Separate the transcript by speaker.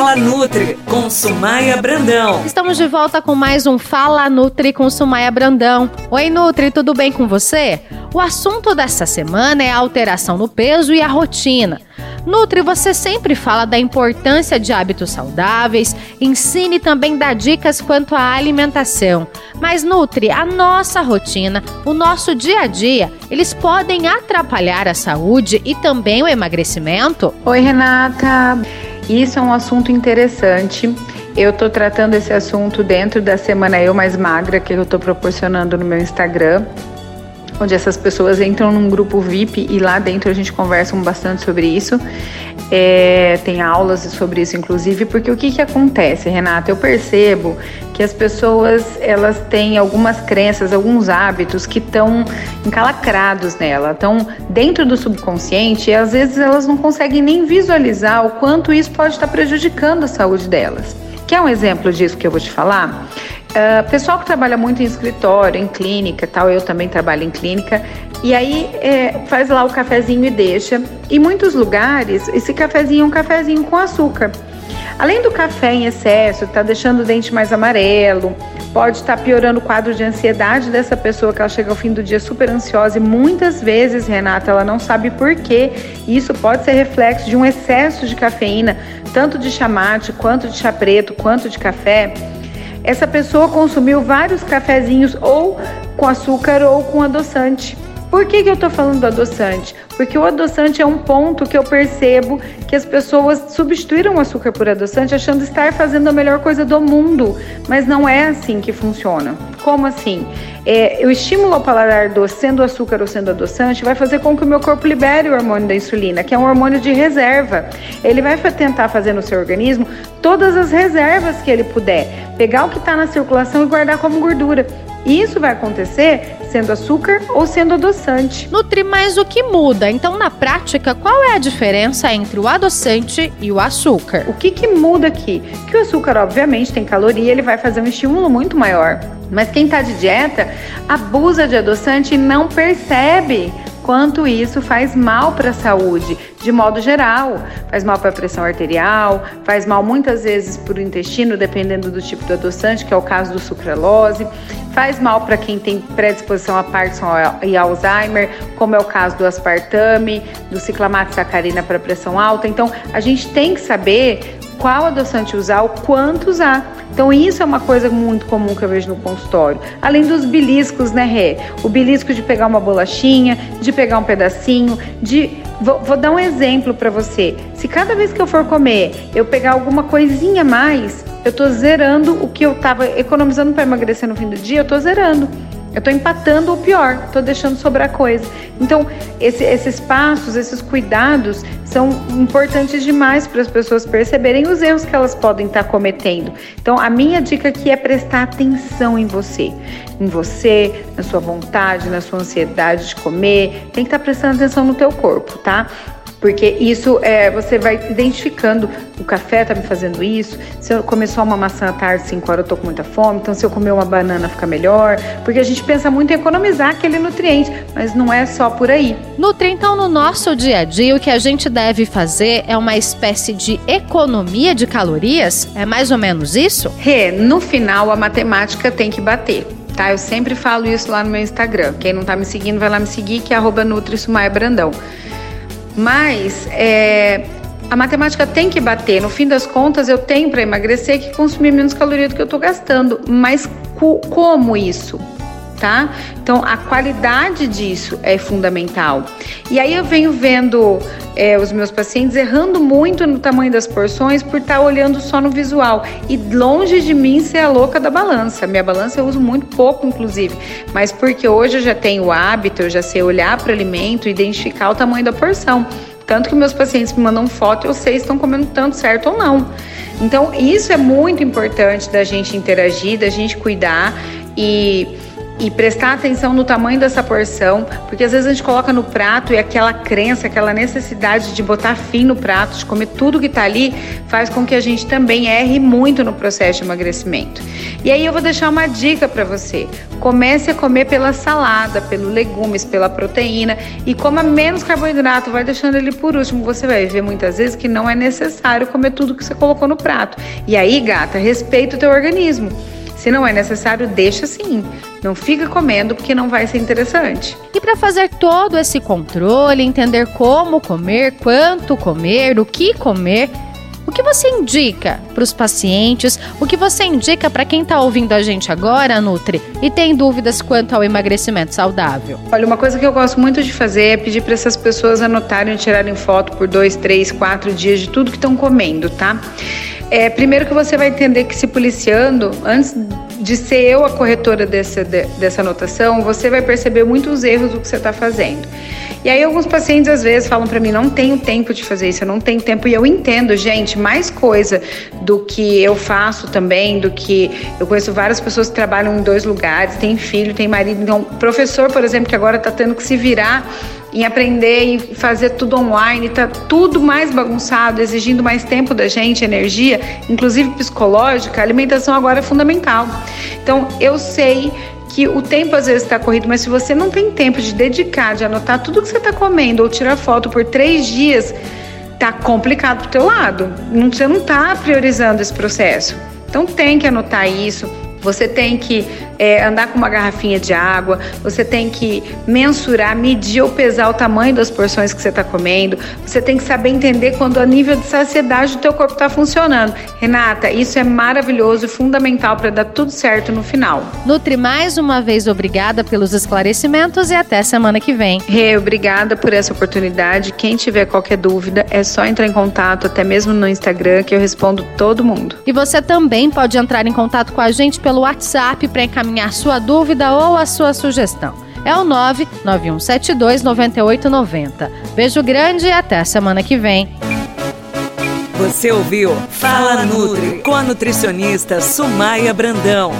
Speaker 1: Fala Nutri com Sumaia Brandão.
Speaker 2: Estamos de volta com mais um Fala Nutri com Sumaia Brandão. Oi Nutri, tudo bem com você? O assunto dessa semana é a alteração no peso e a rotina. Nutri, você sempre fala da importância de hábitos saudáveis, ensine também dá dicas quanto à alimentação. Mas Nutri, a nossa rotina, o nosso dia a dia, eles podem atrapalhar a saúde e também o emagrecimento?
Speaker 3: Oi, Renata. Isso é um assunto interessante. Eu estou tratando esse assunto dentro da Semana Eu Mais Magra que eu estou proporcionando no meu Instagram onde essas pessoas entram num grupo VIP e lá dentro a gente conversa bastante sobre isso. É, tem aulas sobre isso, inclusive, porque o que, que acontece, Renata? Eu percebo que as pessoas elas têm algumas crenças, alguns hábitos que estão encalacrados nela, estão dentro do subconsciente e às vezes elas não conseguem nem visualizar o quanto isso pode estar prejudicando a saúde delas. Quer um exemplo disso que eu vou te falar? Uh, pessoal que trabalha muito em escritório, em clínica tal, eu também trabalho em clínica, e aí é, faz lá o cafezinho e deixa. Em muitos lugares, esse cafezinho é um cafezinho com açúcar. Além do café em excesso, tá deixando o dente mais amarelo, pode estar tá piorando o quadro de ansiedade dessa pessoa que ela chega ao fim do dia super ansiosa e muitas vezes, Renata, ela não sabe por quê. Isso pode ser reflexo de um excesso de cafeína, tanto de chamate, quanto de chá preto, quanto de café essa pessoa consumiu vários cafezinhos ou com açúcar ou com adoçante. Por que, que eu estou falando do adoçante? Porque o adoçante é um ponto que eu percebo que as pessoas substituíram o açúcar por adoçante achando estar fazendo a melhor coisa do mundo, mas não é assim que funciona. Como assim? É, o estímulo ao paladar doce, sendo açúcar ou sendo adoçante, vai fazer com que o meu corpo libere o hormônio da insulina, que é um hormônio de reserva. Ele vai tentar fazer no seu organismo todas as reservas que ele puder, pegar o que está na circulação e guardar como gordura. Isso vai acontecer sendo açúcar ou sendo adoçante.
Speaker 2: Nutri mais o que muda. Então, na prática, qual é a diferença entre o adoçante e o açúcar?
Speaker 3: O que, que muda aqui? Que o açúcar, obviamente, tem caloria, ele vai fazer um estímulo muito maior. Mas quem está de dieta abusa de adoçante e não percebe quanto isso faz mal para a saúde, de modo geral. Faz mal para a pressão arterial, faz mal muitas vezes para o intestino, dependendo do tipo de adoçante, que é o caso do sucralose. Faz mal para quem tem predisposição a Parkinson e Alzheimer, como é o caso do aspartame, do ciclamato sacarina para pressão alta. Então, a gente tem que saber qual adoçante usar, o quanto usar. Então, isso é uma coisa muito comum que eu vejo no consultório. Além dos beliscos, né, Rê? O belisco de pegar uma bolachinha, de pegar um pedacinho, de. Vou, vou dar um exemplo para você. Se cada vez que eu for comer eu pegar alguma coisinha a mais, eu tô zerando o que eu tava economizando para emagrecer no fim do dia, eu tô zerando. Eu estou empatando o pior, estou deixando sobrar coisa. Então, esse, esses passos, esses cuidados são importantes demais para as pessoas perceberem os erros que elas podem estar tá cometendo. Então, a minha dica aqui é prestar atenção em você, em você, na sua vontade, na sua ansiedade de comer. Tem que estar tá prestando atenção no teu corpo, tá? Porque isso é, você vai identificando, o café tá me fazendo isso, se eu comer só uma maçã à tarde, 5 horas, eu tô com muita fome, então se eu comer uma banana fica melhor, porque a gente pensa muito em economizar aquele nutriente, mas não é só por aí.
Speaker 2: Nutri, então no nosso dia a dia, o que a gente deve fazer é uma espécie de economia de calorias? É mais ou menos isso?
Speaker 3: Rê, no final a matemática tem que bater. Tá, eu sempre falo isso lá no meu Instagram. Quem não tá me seguindo, vai lá me seguir, que é arroba Brandão. Mas é, a matemática tem que bater. No fim das contas, eu tenho para emagrecer que consumir menos calorias do que eu estou gastando. Mas como isso? Tá? Então a qualidade disso é fundamental. E aí eu venho vendo é, os meus pacientes errando muito no tamanho das porções por estar tá olhando só no visual e longe de mim ser a louca da balança. Minha balança eu uso muito pouco, inclusive, mas porque hoje eu já tenho o hábito, eu já sei olhar para o alimento e identificar o tamanho da porção. Tanto que meus pacientes me mandam foto, eu sei se estão comendo tanto certo ou não. Então, isso é muito importante da gente interagir, da gente cuidar e e prestar atenção no tamanho dessa porção, porque às vezes a gente coloca no prato e aquela crença, aquela necessidade de botar fim no prato, de comer tudo que está ali, faz com que a gente também erre muito no processo de emagrecimento. E aí eu vou deixar uma dica para você. Comece a comer pela salada, pelos legumes, pela proteína e coma menos carboidrato, vai deixando ele por último. Você vai ver muitas vezes que não é necessário comer tudo que você colocou no prato. E aí, gata, respeita o teu organismo. Se não é necessário, deixa assim. Não fica comendo porque não vai ser interessante.
Speaker 2: E para fazer todo esse controle, entender como comer, quanto comer, o que comer, o que você indica para os pacientes? O que você indica para quem está ouvindo a gente agora, Nutri, e tem dúvidas quanto ao emagrecimento saudável?
Speaker 3: Olha, uma coisa que eu gosto muito de fazer é pedir para essas pessoas anotarem e tirarem foto por dois, três, quatro dias de tudo que estão comendo, tá? É, primeiro que você vai entender que se policiando, antes de ser eu a corretora dessa, de, dessa anotação, você vai perceber muitos erros do que você está fazendo. E aí alguns pacientes às vezes falam para mim, não tenho tempo de fazer isso, eu não tenho tempo. E eu entendo, gente, mais coisa do que eu faço também, do que eu conheço várias pessoas que trabalham em dois lugares, tem filho, tem marido. Então, professor, por exemplo, que agora está tendo que se virar em aprender e fazer tudo online, tá tudo mais bagunçado, exigindo mais tempo da gente, energia, inclusive psicológica, a alimentação agora é fundamental. Então, eu sei que o tempo às vezes está corrido, mas se você não tem tempo de dedicar, de anotar tudo que você está comendo ou tirar foto por três dias, tá complicado pro teu lado. Você não está priorizando esse processo. Então tem que anotar isso. Você tem que é, andar com uma garrafinha de água, você tem que mensurar, medir ou pesar o tamanho das porções que você está comendo, você tem que saber entender quando a nível de saciedade o teu corpo está funcionando. Renata, isso é maravilhoso e fundamental para dar tudo certo no final.
Speaker 2: Nutri, mais uma vez, obrigada pelos esclarecimentos e até semana que vem.
Speaker 3: Rê, obrigada por essa oportunidade. Quem tiver qualquer dúvida, é só entrar em contato, até mesmo no Instagram, que eu respondo todo mundo.
Speaker 2: E você também pode entrar em contato com a gente pelo WhatsApp para encaminhar encaminhar sua dúvida ou a sua sugestão. É o 99172 9890. Beijo grande e até a semana que vem.
Speaker 1: Você ouviu Fala Nutri com a nutricionista Sumaia Brandão.